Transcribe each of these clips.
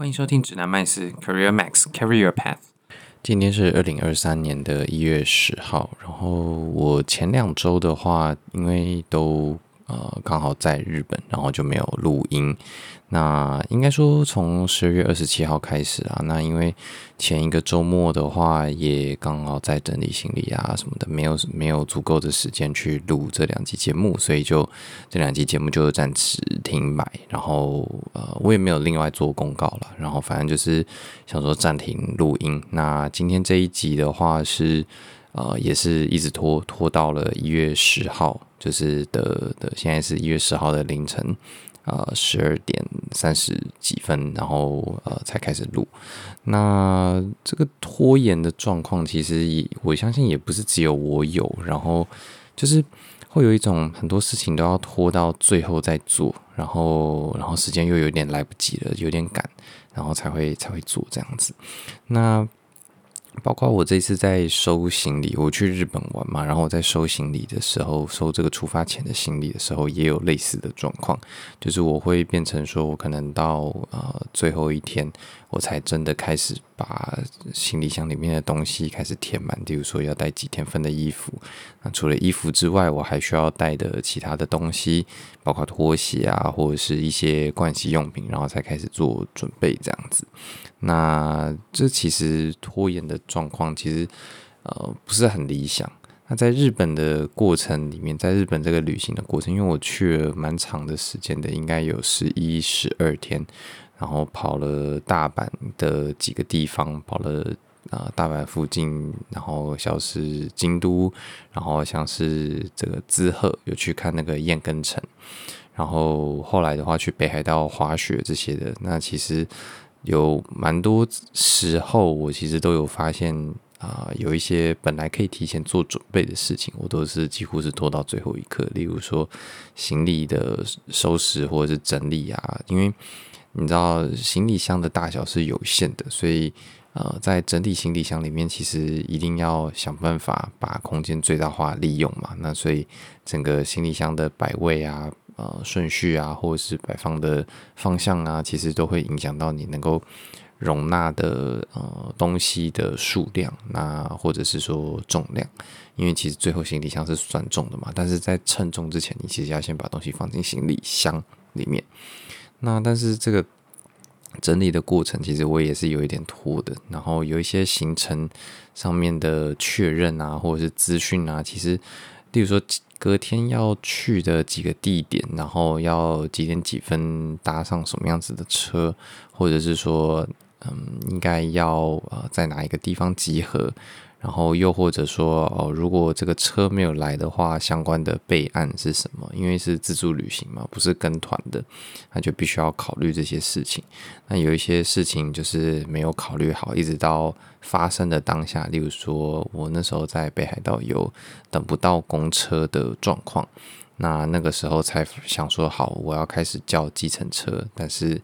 欢迎收听指南麦斯 Career Max Career Path。今天是二零二三年的一月十号，然后我前两周的话，因为都呃刚好在日本，然后就没有录音。那应该说从十二月二十七号开始啊，那因为前一个周末的话，也刚好在整理行李啊什么的，没有没有足够的时间去录这两集节目，所以就这两集节目就暂时停摆。然后呃，我也没有另外做公告了，然后反正就是想说暂停录音。那今天这一集的话是呃，也是一直拖拖到了一月十号，就是的的现在是一月十号的凌晨。呃，十二点三十几分，然后呃才开始录。那这个拖延的状况，其实也我相信也不是只有我有，然后就是会有一种很多事情都要拖到最后再做，然后然后时间又有点来不及了，有点赶，然后才会才会做这样子。那。包括我这次在收行李，我去日本玩嘛，然后我在收行李的时候，收这个出发前的行李的时候，也有类似的状况，就是我会变成说，我可能到呃最后一天，我才真的开始把行李箱里面的东西开始填满，比如说要带几天份的衣服，那除了衣服之外，我还需要带的其他的东西，包括拖鞋啊，或者是一些盥洗用品，然后才开始做准备这样子。那这其实拖延的状况其实呃不是很理想。那在日本的过程里面，在日本这个旅行的过程，因为我去了蛮长的时间的，应该有十一、十二天，然后跑了大阪的几个地方，跑了啊、呃、大阪附近，然后像是京都，然后像是这个滋贺，有去看那个燕根城，然后后来的话去北海道滑雪这些的，那其实。有蛮多时候，我其实都有发现啊、呃，有一些本来可以提前做准备的事情，我都是几乎是拖到最后一刻。例如说行李的收拾或者是整理啊，因为你知道行李箱的大小是有限的，所以呃，在整理行李箱里面，其实一定要想办法把空间最大化利用嘛。那所以整个行李箱的摆位啊。呃，顺序啊，或者是摆放的方向啊，其实都会影响到你能够容纳的呃东西的数量，那或者是说重量，因为其实最后行李箱是算重的嘛，但是在称重之前，你其实要先把东西放进行李箱里面。那但是这个整理的过程，其实我也是有一点拖的，然后有一些行程上面的确认啊，或者是资讯啊，其实例如说。隔天要去的几个地点，然后要几点几分搭上什么样子的车，或者是说，嗯，应该要呃在哪一个地方集合。然后又或者说哦，如果这个车没有来的话，相关的备案是什么？因为是自助旅行嘛，不是跟团的，那就必须要考虑这些事情。那有一些事情就是没有考虑好，一直到发生的当下，例如说我那时候在北海道有等不到公车的状况，那那个时候才想说好，我要开始叫计程车，但是。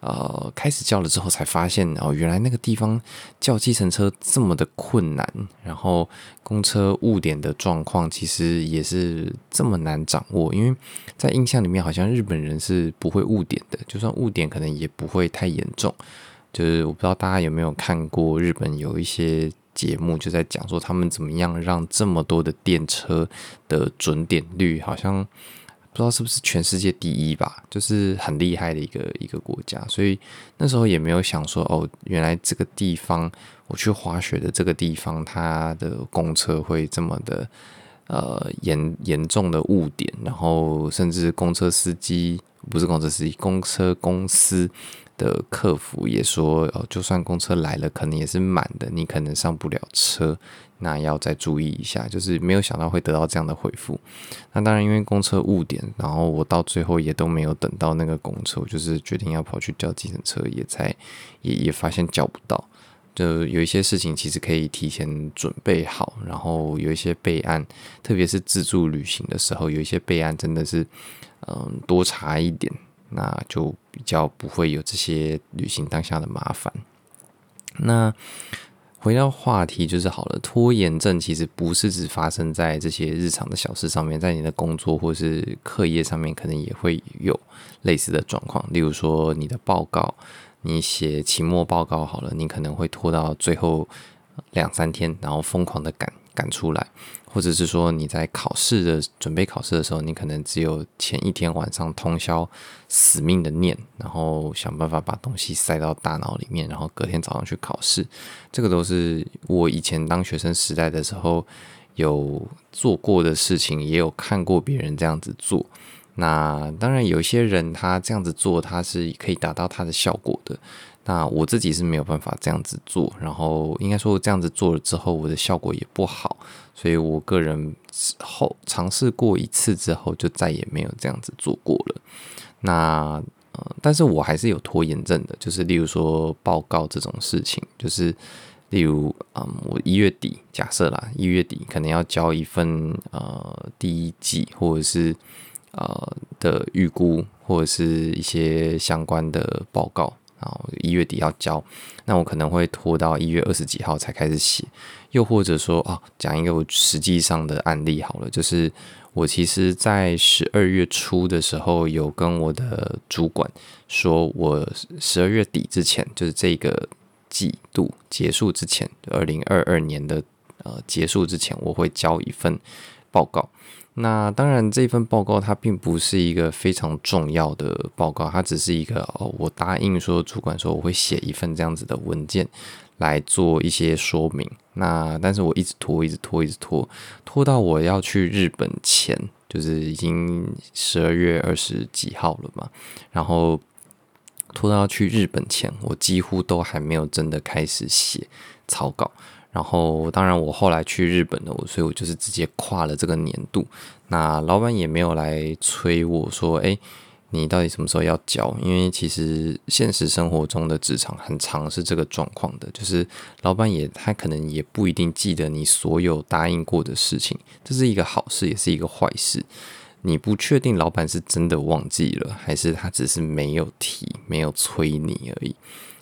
呃，开始叫了之后才发现哦，原来那个地方叫计程车这么的困难，然后公车误点的状况其实也是这么难掌握。因为在印象里面，好像日本人是不会误点的，就算误点，可能也不会太严重。就是我不知道大家有没有看过日本有一些节目，就在讲说他们怎么样让这么多的电车的准点率好像。不知道是不是全世界第一吧，就是很厉害的一个一个国家，所以那时候也没有想说哦，原来这个地方我去滑雪的这个地方，它的公车会这么的呃严严重的误点，然后甚至公车司机不是公车司机，公车公司的客服也说哦，就算公车来了，可能也是满的，你可能上不了车。那要再注意一下，就是没有想到会得到这样的回复。那当然，因为公车误点，然后我到最后也都没有等到那个公车，就是决定要跑去叫计程车，也才也也发现叫不到。就有一些事情其实可以提前准备好，然后有一些备案，特别是自助旅行的时候，有一些备案真的是嗯多查一点，那就比较不会有这些旅行当下的麻烦。那。回到话题就是好了，拖延症其实不是只发生在这些日常的小事上面，在你的工作或是课业上面，可能也会有类似的状况。例如说，你的报告，你写期末报告好了，你可能会拖到最后两三天，然后疯狂的赶赶出来。或者是说你在考试的准备考试的时候，你可能只有前一天晚上通宵死命的念，然后想办法把东西塞到大脑里面，然后隔天早上去考试。这个都是我以前当学生时代的时候有做过的事情，也有看过别人这样子做。那当然有些人他这样子做，他是可以达到他的效果的。那我自己是没有办法这样子做，然后应该说这样子做了之后，我的效果也不好，所以我个人之后尝试过一次之后，就再也没有这样子做过了。那呃，但是我还是有拖延症的，就是例如说报告这种事情，就是例如嗯，我一月底假设啦，一月底可能要交一份呃第一季或者是呃的预估或者是一些相关的报告。然后一月底要交，那我可能会拖到一月二十几号才开始写，又或者说啊，讲一个我实际上的案例好了，就是我其实，在十二月初的时候，有跟我的主管说，我十二月底之前，就是这个季度结束之前，二零二二年的呃结束之前，我会交一份报告。那当然，这份报告它并不是一个非常重要的报告，它只是一个哦，我答应说主管说我会写一份这样子的文件来做一些说明。那但是我一直拖，一直拖，一直拖，拖到我要去日本前，就是已经十二月二十几号了嘛，然后拖到要去日本前，我几乎都还没有真的开始写草稿。然后，当然，我后来去日本了，所以我就是直接跨了这个年度。那老板也没有来催我说：“哎，你到底什么时候要交？”因为其实现实生活中的职场很常是这个状况的，就是老板也他可能也不一定记得你所有答应过的事情，这是一个好事，也是一个坏事。你不确定老板是真的忘记了，还是他只是没有提、没有催你而已。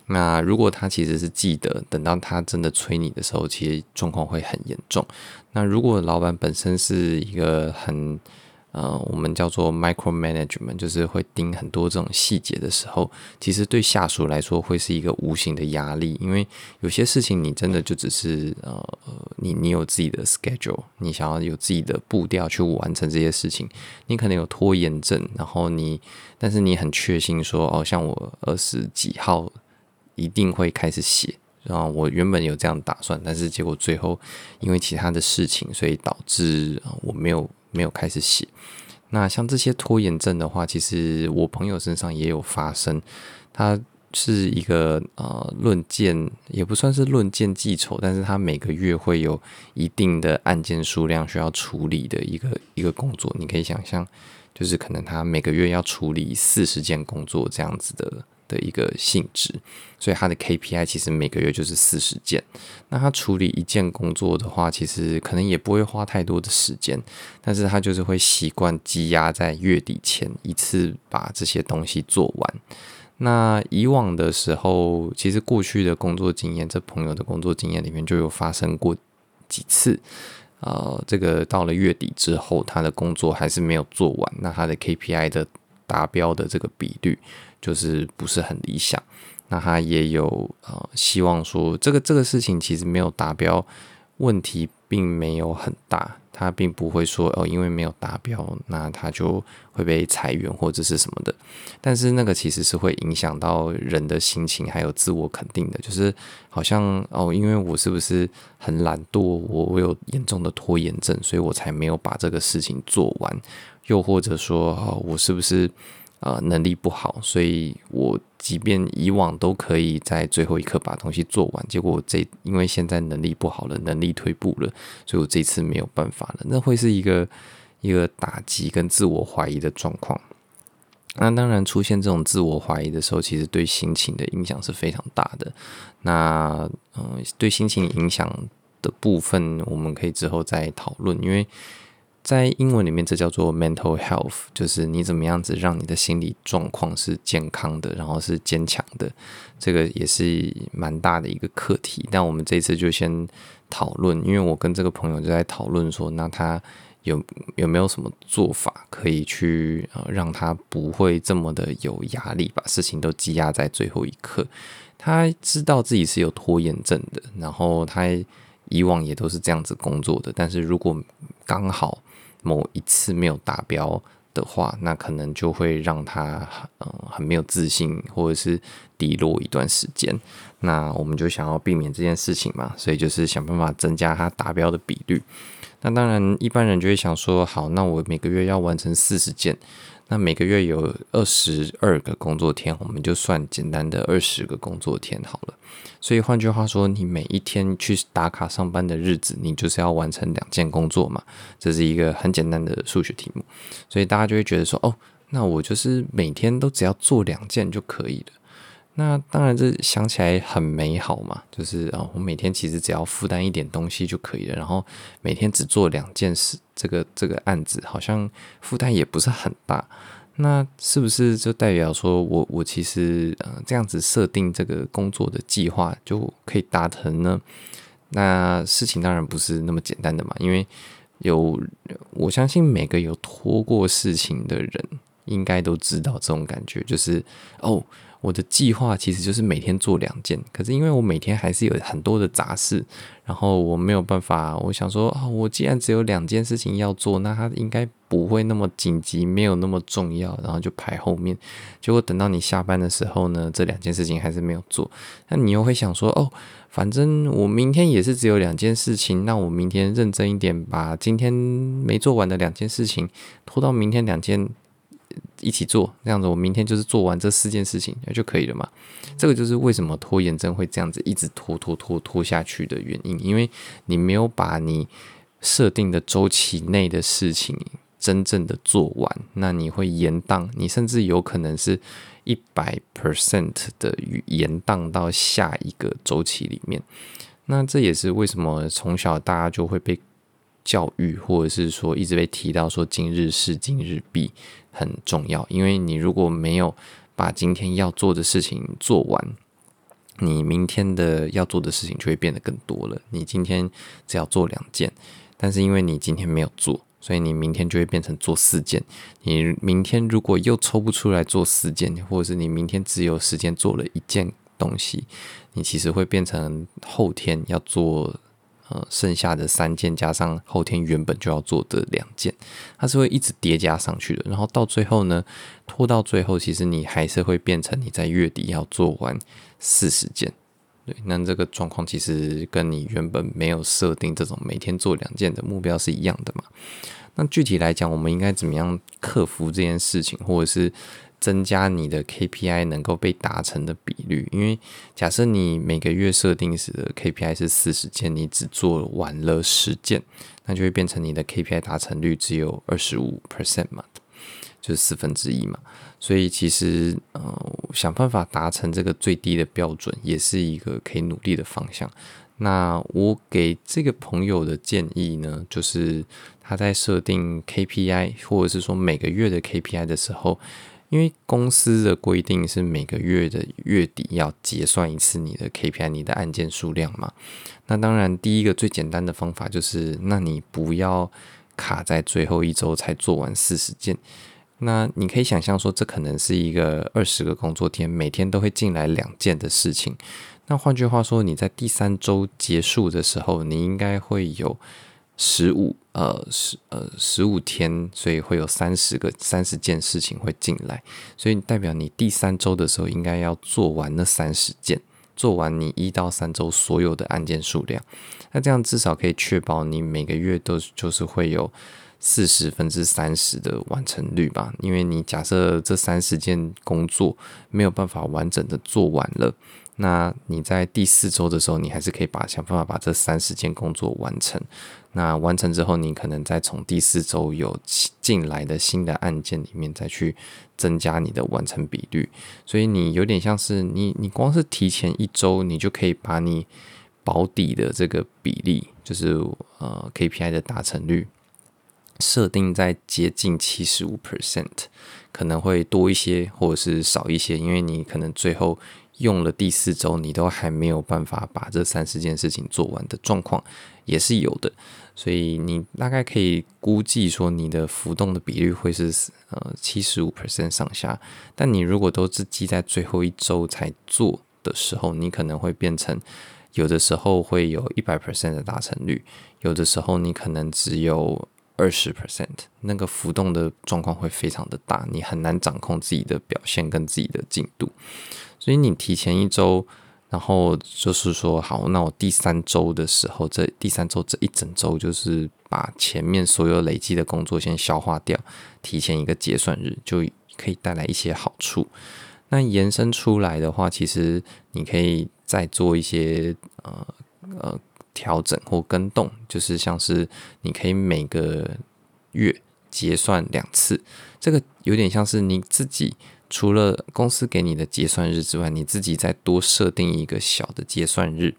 那如果他其实是记得，等到他真的催你的时候，其实状况会很严重。那如果老板本身是一个很呃，我们叫做 micro management，就是会盯很多这种细节的时候，其实对下属来说会是一个无形的压力，因为有些事情你真的就只是呃，你你有自己的 schedule，你想要有自己的步调去完成这些事情，你可能有拖延症，然后你但是你很确信说，哦，像我二十几号。一定会开始写，然后我原本有这样打算，但是结果最后因为其他的事情，所以导致我没有没有开始写。那像这些拖延症的话，其实我朋友身上也有发生。他是一个呃论件，也不算是论件记仇，但是他每个月会有一定的案件数量需要处理的一个一个工作。你可以想象，就是可能他每个月要处理四十件工作这样子的。的一个性质，所以他的 KPI 其实每个月就是四十件。那他处理一件工作的话，其实可能也不会花太多的时间，但是他就是会习惯积压在月底前一次把这些东西做完。那以往的时候，其实过去的工作经验，这朋友的工作经验里面就有发生过几次。呃，这个到了月底之后，他的工作还是没有做完，那他的 KPI 的达标的这个比率。就是不是很理想，那他也有呃希望说这个这个事情其实没有达标，问题并没有很大，他并不会说哦，因为没有达标，那他就会被裁员或者是什么的。但是那个其实是会影响到人的心情还有自我肯定的，就是好像哦，因为我是不是很懒惰，我我有严重的拖延症，所以我才没有把这个事情做完，又或者说哦，我是不是？呃，能力不好，所以我即便以往都可以在最后一刻把东西做完，结果这因为现在能力不好了，能力退步了，所以我这次没有办法了。那会是一个一个打击跟自我怀疑的状况。那当然出现这种自我怀疑的时候，其实对心情的影响是非常大的。那嗯、对心情影响的部分，我们可以之后再讨论，因为。在英文里面，这叫做 mental health，就是你怎么样子让你的心理状况是健康的，然后是坚强的，这个也是蛮大的一个课题。但我们这次就先讨论，因为我跟这个朋友就在讨论说，那他有有没有什么做法可以去呃让他不会这么的有压力，把事情都积压在最后一刻。他知道自己是有拖延症的，然后他以往也都是这样子工作的。但是如果刚好某一次没有达标的话，那可能就会让他嗯很没有自信，或者是低落一段时间。那我们就想要避免这件事情嘛，所以就是想办法增加他达标的比率。那当然，一般人就会想说，好，那我每个月要完成四十件。那每个月有二十二个工作天，我们就算简单的二十个工作天好了。所以换句话说，你每一天去打卡上班的日子，你就是要完成两件工作嘛。这是一个很简单的数学题目，所以大家就会觉得说，哦，那我就是每天都只要做两件就可以了。那当然，这想起来很美好嘛，就是啊，我每天其实只要负担一点东西就可以了，然后每天只做两件事，这个这个案子好像负担也不是很大。那是不是就代表说我我其实呃这样子设定这个工作的计划就可以达成呢？那事情当然不是那么简单的嘛，因为有我相信每个有拖过事情的人应该都知道这种感觉，就是哦。我的计划其实就是每天做两件，可是因为我每天还是有很多的杂事，然后我没有办法。我想说啊，我既然只有两件事情要做，那它应该不会那么紧急，没有那么重要，然后就排后面。结果等到你下班的时候呢，这两件事情还是没有做。那你又会想说，哦，反正我明天也是只有两件事情，那我明天认真一点，把今天没做完的两件事情拖到明天两件。一起做，这样子我明天就是做完这四件事情就可以了嘛。这个就是为什么拖延症会这样子一直拖拖拖拖下去的原因，因为你没有把你设定的周期内的事情真正的做完，那你会延宕，你甚至有可能是一百 percent 的延宕到下一个周期里面。那这也是为什么从小大家就会被教育，或者是说一直被提到说今日事今日毕。很重要，因为你如果没有把今天要做的事情做完，你明天的要做的事情就会变得更多了。你今天只要做两件，但是因为你今天没有做，所以你明天就会变成做四件。你明天如果又抽不出来做四件，或者是你明天只有时间做了一件东西，你其实会变成后天要做。呃，剩下的三件加上后天原本就要做的两件，它是会一直叠加上去的。然后到最后呢，拖到最后，其实你还是会变成你在月底要做完四十件。对，那这个状况其实跟你原本没有设定这种每天做两件的目标是一样的嘛。那具体来讲，我们应该怎么样克服这件事情，或者是？增加你的 KPI 能够被达成的比率，因为假设你每个月设定时的 KPI 是四十件，你只做完了十件，那就会变成你的 KPI 达成率只有二十五 percent 嘛，就是四分之一嘛。所以其实呃，想办法达成这个最低的标准，也是一个可以努力的方向。那我给这个朋友的建议呢，就是他在设定 KPI 或者是说每个月的 KPI 的时候。因为公司的规定是每个月的月底要结算一次你的 KPI，你的案件数量嘛。那当然，第一个最简单的方法就是，那你不要卡在最后一周才做完四十件。那你可以想象说，这可能是一个二十个工作天，每天都会进来两件的事情。那换句话说，你在第三周结束的时候，你应该会有。十五呃十呃十五天，所以会有三十个三十件事情会进来，所以代表你第三周的时候应该要做完那三十件，做完你一到三周所有的案件数量，那这样至少可以确保你每个月都就是会有四十分之三十的完成率吧，因为你假设这三十件工作没有办法完整的做完了。那你在第四周的时候，你还是可以把想办法把这三十件工作完成。那完成之后，你可能再从第四周有进来的新的案件里面再去增加你的完成比率。所以你有点像是你，你光是提前一周，你就可以把你保底的这个比例，就是呃 KPI 的达成率。设定在接近七十五 percent，可能会多一些或者是少一些，因为你可能最后用了第四周，你都还没有办法把这三十件事情做完的状况也是有的，所以你大概可以估计说你的浮动的比率会是呃七十五 percent 上下。但你如果都是积在最后一周才做的时候，你可能会变成有的时候会有一百 percent 的达成率，有的时候你可能只有二十 percent，那个浮动的状况会非常的大，你很难掌控自己的表现跟自己的进度。所以你提前一周，然后就是说好，那我第三周的时候，这第三周这一整周就是把前面所有累积的工作先消化掉，提前一个结算日就可以带来一些好处。那延伸出来的话，其实你可以再做一些呃呃调整或更动，就是像是你可以每个月结算两次，这个有点像是你自己。除了公司给你的结算日之外，你自己再多设定一个小的结算日。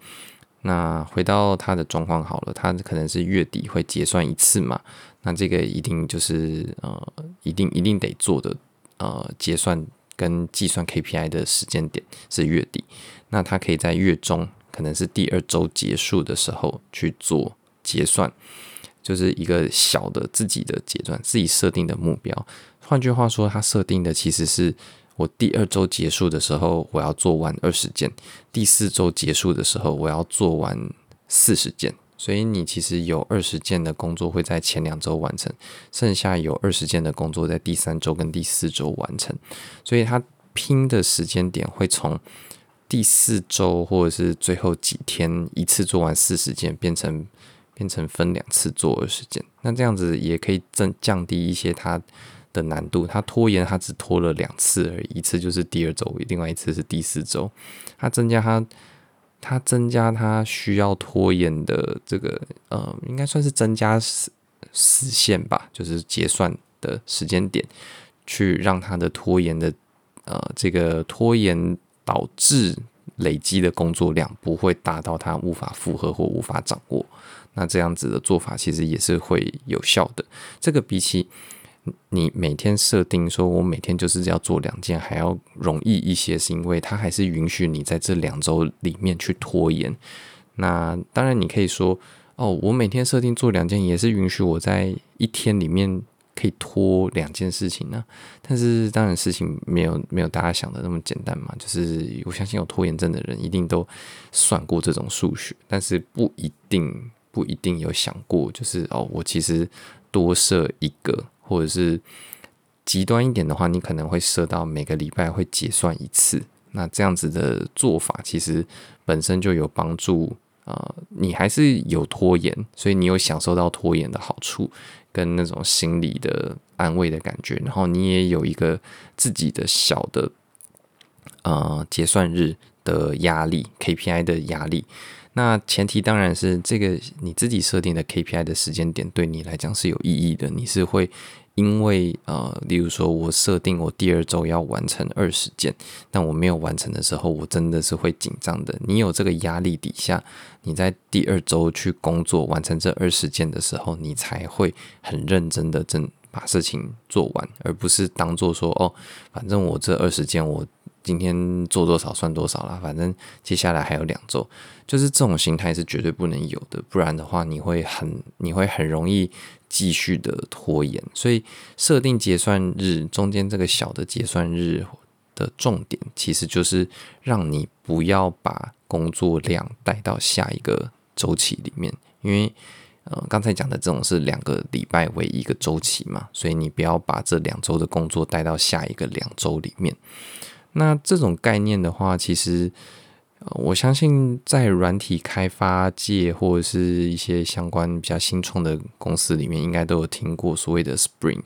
那回到他的状况好了，他可能是月底会结算一次嘛？那这个一定就是呃，一定一定得做的呃，结算跟计算 KPI 的时间点是月底。那他可以在月中，可能是第二周结束的时候去做结算，就是一个小的自己的阶段，自己设定的目标。换句话说，他设定的其实是我第二周结束的时候，我要做完二十件；第四周结束的时候，我要做完四十件。所以你其实有二十件的工作会在前两周完成，剩下有二十件的工作在第三周跟第四周完成。所以他拼的时间点会从第四周或者是最后几天一次做完四十件，变成变成分两次做二十件。那这样子也可以增降低一些他。的难度，他拖延，他只拖了两次而已，一次就是第二周，另外一次是第四周。他增加他，他增加他需要拖延的这个，呃，应该算是增加死死线吧，就是结算的时间点，去让他的拖延的，呃，这个拖延导致累积的工作量不会大到他无法负荷或无法掌握。那这样子的做法其实也是会有效的。这个比起。你每天设定说，我每天就是要做两件，还要容易一些，是因为它还是允许你在这两周里面去拖延。那当然，你可以说，哦，我每天设定做两件，也是允许我在一天里面可以拖两件事情呢。但是，当然事情没有没有大家想的那么简单嘛。就是我相信有拖延症的人一定都算过这种数学，但是不一定不一定有想过，就是哦，我其实多设一个。或者是极端一点的话，你可能会设到每个礼拜会结算一次。那这样子的做法，其实本身就有帮助。呃，你还是有拖延，所以你有享受到拖延的好处，跟那种心理的安慰的感觉。然后你也有一个自己的小的呃结算日的压力，KPI 的压力。那前提当然是这个你自己设定的 KPI 的时间点对你来讲是有意义的。你是会因为呃，例如说我设定我第二周要完成二十件，但我没有完成的时候，我真的是会紧张的。你有这个压力底下，你在第二周去工作完成这二十件的时候，你才会很认真的真把事情做完，而不是当做说哦，反正我这二十件我。今天做多少算多少啦，反正接下来还有两周，就是这种心态是绝对不能有的，不然的话你会很你会很容易继续的拖延。所以设定结算日中间这个小的结算日的重点，其实就是让你不要把工作量带到下一个周期里面，因为呃刚才讲的这种是两个礼拜为一个周期嘛，所以你不要把这两周的工作带到下一个两周里面。那这种概念的话，其实我相信在软体开发界或者是一些相关比较新创的公司里面，应该都有听过所谓的 Sprint，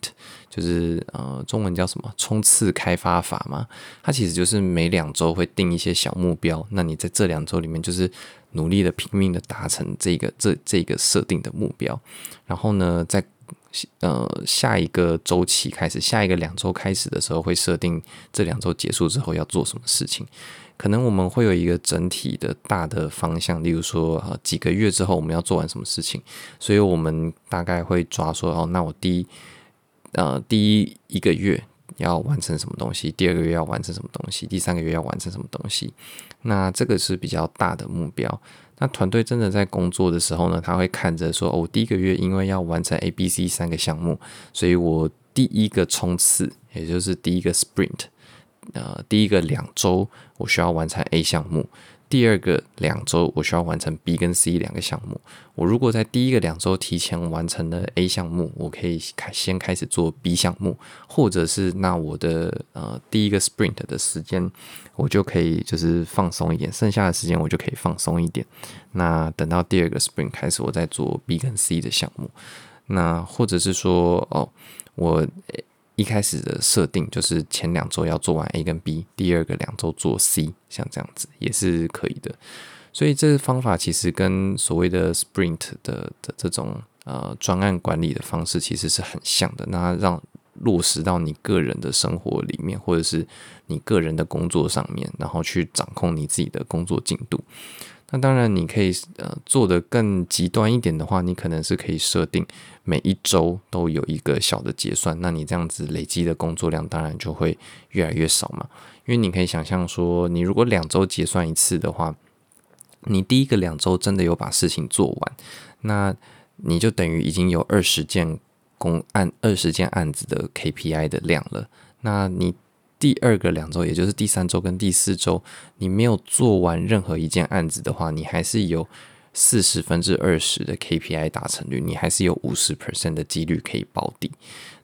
就是呃中文叫什么冲刺开发法嘛。它其实就是每两周会定一些小目标，那你在这两周里面就是努力的拼命的达成这个这这个设定的目标，然后呢，在呃，下一个周期开始，下一个两周开始的时候，会设定这两周结束之后要做什么事情。可能我们会有一个整体的大的方向，例如说，呃，几个月之后我们要做完什么事情。所以我们大概会抓说，哦，那我第一，呃，第一一个月要完成什么东西，第二个月要完成什么东西，第三个月要完成什么东西。那这个是比较大的目标。那团队真的在工作的时候呢，他会看着说，哦，第一个月因为要完成 A、B、C 三个项目，所以我第一个冲刺，也就是第一个 sprint，呃，第一个两周我需要完成 A 项目。第二个两周，我需要完成 B 跟 C 两个项目。我如果在第一个两周提前完成了 A 项目，我可以开先开始做 B 项目，或者是那我的呃第一个 sprint 的时间，我就可以就是放松一点，剩下的时间我就可以放松一点。那等到第二个 sprint 开始，我再做 B 跟 C 的项目。那或者是说哦，我。一开始的设定就是前两周要做完 A 跟 B，第二个两周做 C，像这样子也是可以的。所以这个方法其实跟所谓的 Sprint 的的这种呃专案管理的方式其实是很像的。那让落实到你个人的生活里面，或者是你个人的工作上面，然后去掌控你自己的工作进度。那当然，你可以呃做得更极端一点的话，你可能是可以设定每一周都有一个小的结算，那你这样子累积的工作量当然就会越来越少嘛。因为你可以想象说，你如果两周结算一次的话，你第一个两周真的有把事情做完，那你就等于已经有二十件公案、二十件案子的 KPI 的量了。那你第二个两周，也就是第三周跟第四周，你没有做完任何一件案子的话，你还是有四十分之二十的 KPI 达成率，你还是有五十 percent 的几率可以保底。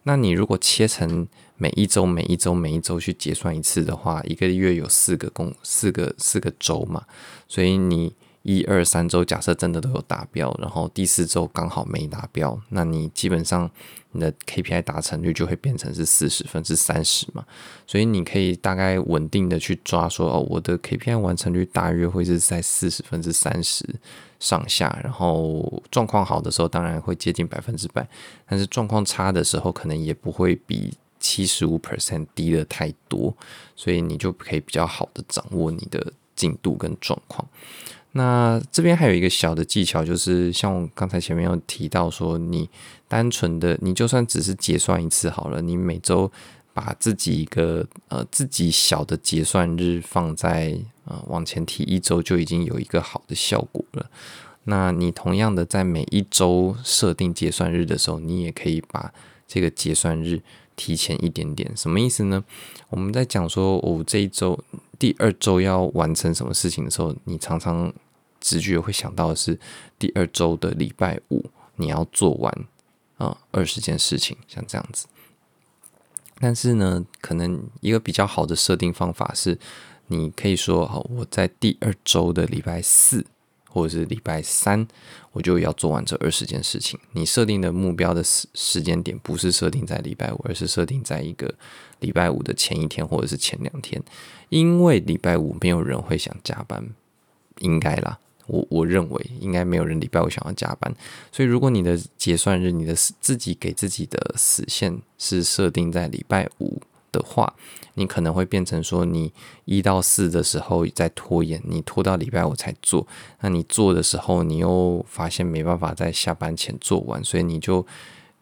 那你如果切成每一周、每一周、每一周去结算一次的话，一个月有四个工、四个四个周嘛，所以你。一二三周，假设真的都有达标，然后第四周刚好没达标，那你基本上你的 KPI 达成率就会变成是四十分之三十嘛。所以你可以大概稳定的去抓说，哦，我的 KPI 完成率大约会是在四十分之三十上下。然后状况好的时候，当然会接近百分之百，但是状况差的时候，可能也不会比七十五 percent 低的太多。所以你就可以比较好的掌握你的进度跟状况。那这边还有一个小的技巧，就是像我刚才前面有提到说，你单纯的，你就算只是结算一次好了，你每周把自己一个呃自己小的结算日放在呃往前提一周，就已经有一个好的效果了。那你同样的在每一周设定结算日的时候，你也可以把这个结算日提前一点点。什么意思呢？我们在讲说，我、这一周。第二周要完成什么事情的时候，你常常直觉会想到的是第二周的礼拜五你要做完啊二十件事情，像这样子。但是呢，可能一个比较好的设定方法是，你可以说：好，我在第二周的礼拜四。或者是礼拜三，我就要做完这二十件事情。你设定的目标的时时间点不是设定在礼拜五，而是设定在一个礼拜五的前一天或者是前两天，因为礼拜五没有人会想加班，应该啦。我我认为应该没有人礼拜五想要加班，所以如果你的结算日，你的自己给自己的死线是设定在礼拜五。的话，你可能会变成说，你一到四的时候在拖延，你拖到礼拜五才做。那你做的时候，你又发现没办法在下班前做完，所以你就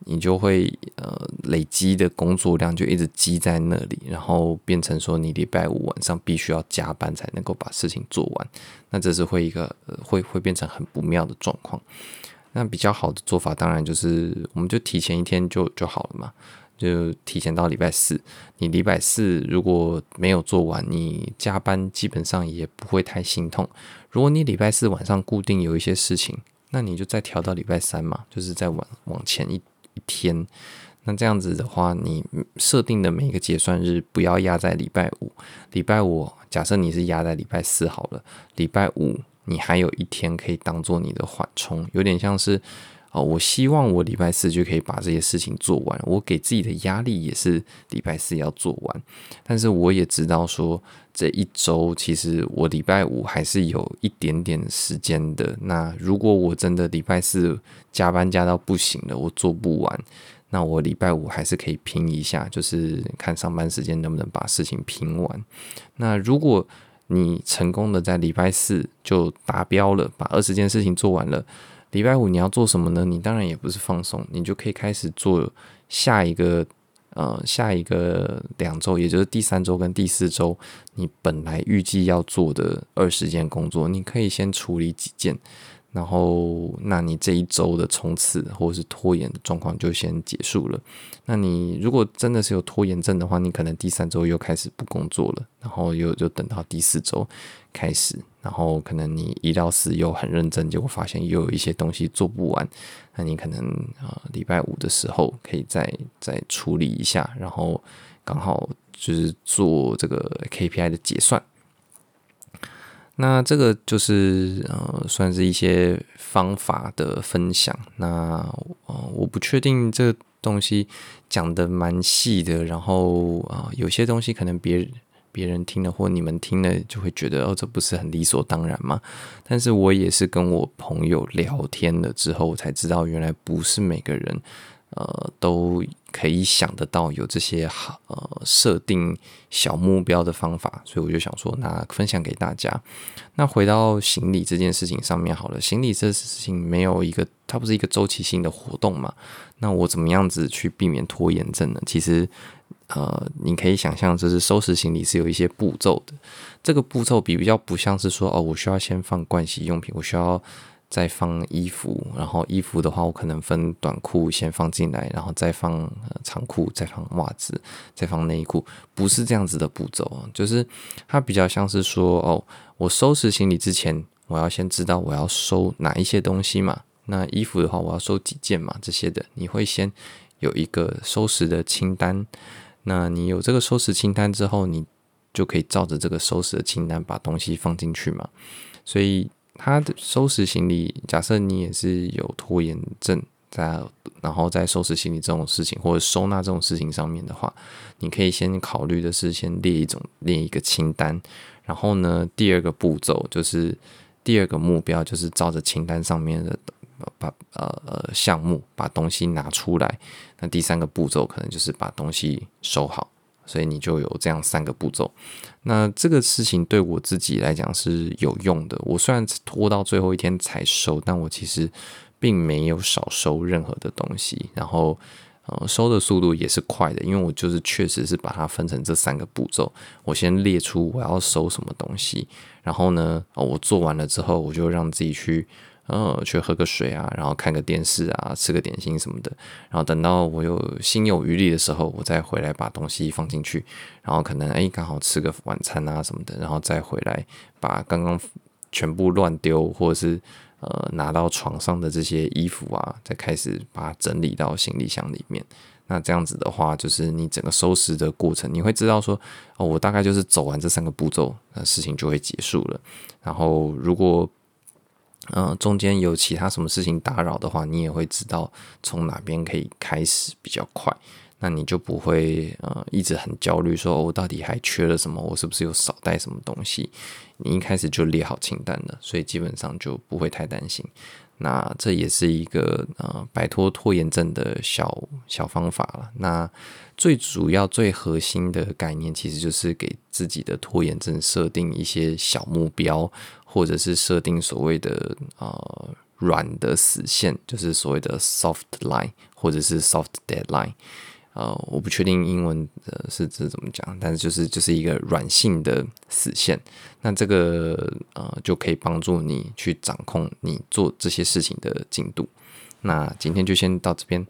你就会呃累积的工作量就一直积在那里，然后变成说你礼拜五晚上必须要加班才能够把事情做完。那这是会一个、会会变成很不妙的状况。那比较好的做法，当然就是我们就提前一天就就好了嘛。就提前到礼拜四，你礼拜四如果没有做完，你加班基本上也不会太心痛。如果你礼拜四晚上固定有一些事情，那你就再调到礼拜三嘛，就是再往往前一一天。那这样子的话，你设定的每一个结算日不要压在礼拜五。礼拜五假设你是压在礼拜四好了，礼拜五你还有一天可以当做你的缓冲，有点像是。哦，我希望我礼拜四就可以把这些事情做完。我给自己的压力也是礼拜四要做完，但是我也知道说这一周其实我礼拜五还是有一点点时间的。那如果我真的礼拜四加班加到不行了，我做不完，那我礼拜五还是可以拼一下，就是看上班时间能不能把事情拼完。那如果你成功的在礼拜四就达标了，把二十件事情做完了。礼拜五你要做什么呢？你当然也不是放松，你就可以开始做下一个呃下一个两周，也就是第三周跟第四周，你本来预计要做的二十件工作，你可以先处理几件。然后，那你这一周的冲刺或者是拖延的状况就先结束了。那你如果真的是有拖延症的话，你可能第三周又开始不工作了，然后又就等到第四周开始，然后可能你一到四又很认真，结果发现又有一些东西做不完，那你可能啊礼拜五的时候可以再再处理一下，然后刚好就是做这个 KPI 的结算。那这个就是呃，算是一些方法的分享。那呃，我不确定这个东西讲得蛮细的，然后啊、呃，有些东西可能别人别人听了或你们听了就会觉得哦，这不是很理所当然吗？但是我也是跟我朋友聊天了之后我才知道，原来不是每个人。呃，都可以想得到有这些好呃设定小目标的方法，所以我就想说，那分享给大家。那回到行李这件事情上面好了，行李这事情没有一个，它不是一个周期性的活动嘛？那我怎么样子去避免拖延症呢？其实，呃，你可以想象，就是收拾行李是有一些步骤的。这个步骤比比较不像是说，哦，我需要先放盥洗用品，我需要。再放衣服，然后衣服的话，我可能分短裤先放进来，然后再放长裤，再放袜子，再放内衣裤，不是这样子的步骤，就是它比较像是说，哦，我收拾行李之前，我要先知道我要收哪一些东西嘛。那衣服的话，我要收几件嘛，这些的，你会先有一个收拾的清单。那你有这个收拾清单之后，你就可以照着这个收拾的清单把东西放进去嘛。所以。他的收拾行李，假设你也是有拖延症，在然后在收拾行李这种事情或者收纳这种事情上面的话，你可以先考虑的是先列一种列一个清单，然后呢，第二个步骤就是第二个目标就是照着清单上面的把呃项目把东西拿出来，那第三个步骤可能就是把东西收好。所以你就有这样三个步骤，那这个事情对我自己来讲是有用的。我虽然拖到最后一天才收，但我其实并没有少收任何的东西，然后呃收的速度也是快的，因为我就是确实是把它分成这三个步骤，我先列出我要收什么东西，然后呢，我做完了之后，我就让自己去。呃，去喝个水啊，然后看个电视啊，吃个点心什么的，然后等到我有心有余力的时候，我再回来把东西放进去，然后可能哎刚好吃个晚餐啊什么的，然后再回来把刚刚全部乱丢或者是呃拿到床上的这些衣服啊，再开始把它整理到行李箱里面。那这样子的话，就是你整个收拾的过程，你会知道说，哦，我大概就是走完这三个步骤，那事情就会结束了。然后如果、呃，中间有其他什么事情打扰的话，你也会知道从哪边可以开始比较快，那你就不会呃一直很焦虑，说、我到底还缺了什么，我是不是又少带什么东西？你一开始就列好清单了，所以基本上就不会太担心。那这也是一个呃摆脱拖延症的小小方法了。那最主要、最核心的概念，其实就是给自己的拖延症设定一些小目标。或者是设定所谓的呃软的死线，就是所谓的 soft line，或者是 soft deadline。呃，我不确定英文的是指怎么讲，但是就是就是一个软性的死线。那这个呃就可以帮助你去掌控你做这些事情的进度。那今天就先到这边。